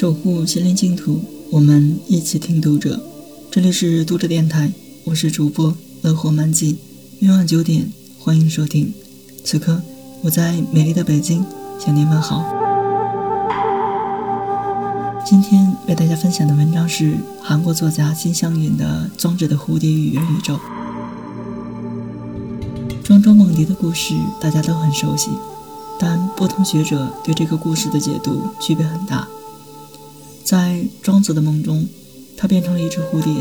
守护心灵净土，我们一起听读者。这里是读者电台，我是主播乐活满记。每晚九点，欢迎收听。此刻，我在美丽的北京向您问好。今天为大家分享的文章是韩国作家金香云的《庄子的蝴蝶与元宇宙》。庄周梦蝶的故事大家都很熟悉。但不同学者对这个故事的解读区别很大。在庄子的梦中，他变成了一只蝴蝶，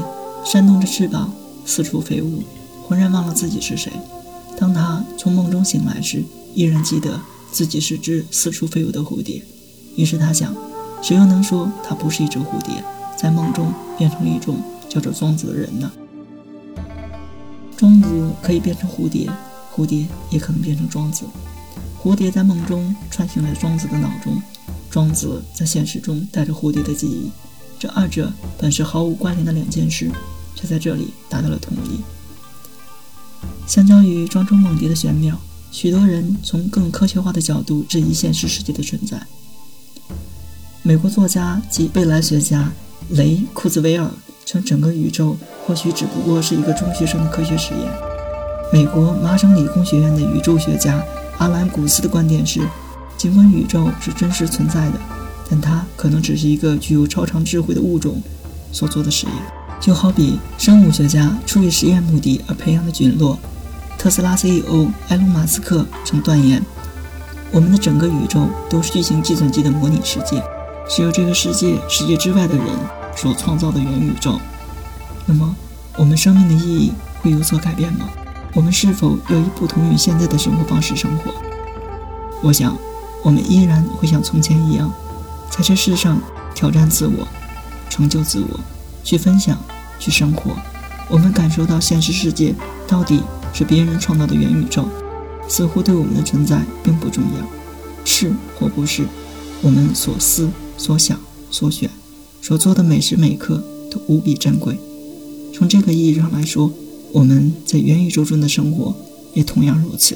扇动着翅膀四处飞舞，浑然忘了自己是谁。当他从梦中醒来时，依然记得自己是只四处飞舞的蝴蝶。于是他想，谁又能说他不是一只蝴蝶，在梦中变成了一种叫做庄子的人呢？庄子可以变成蝴蝶，蝴蝶也可能变成庄子。蝴蝶在梦中穿行在庄子的脑中，庄子在现实中带着蝴蝶的记忆，这二者本是毫无关联的两件事，却在这里达到了统一。相较于庄周梦蝶的玄妙，许多人从更科学化的角度质疑现实世界的存在。美国作家及未来学家雷库兹韦尔称，整个宇宙或许只不过是一个中学生的科学实验。美国麻省理工学院的宇宙学家。阿兰·古斯的观点是：尽管宇宙是真实存在的，但它可能只是一个具有超常智慧的物种所做的实验。就好比生物学家出于实验目的而培养的菌落。特斯拉 CEO 埃隆·马斯克曾断言：“我们的整个宇宙都是巨型计算机的模拟世界，是由这个世界世界之外的人所创造的元宇宙。”那么，我们生命的意义会有所改变吗？我们是否要以不同于现在的生活方式生活？我想，我们依然会像从前一样，在这世上挑战自我，成就自我，去分享，去生活。我们感受到现实世界到底是别人创造的元宇宙，似乎对我们的存在并不重要。是或不是，我们所思所想所选所做的每时每刻都无比珍贵。从这个意义上来说。我们在元宇宙中的生活也同样如此。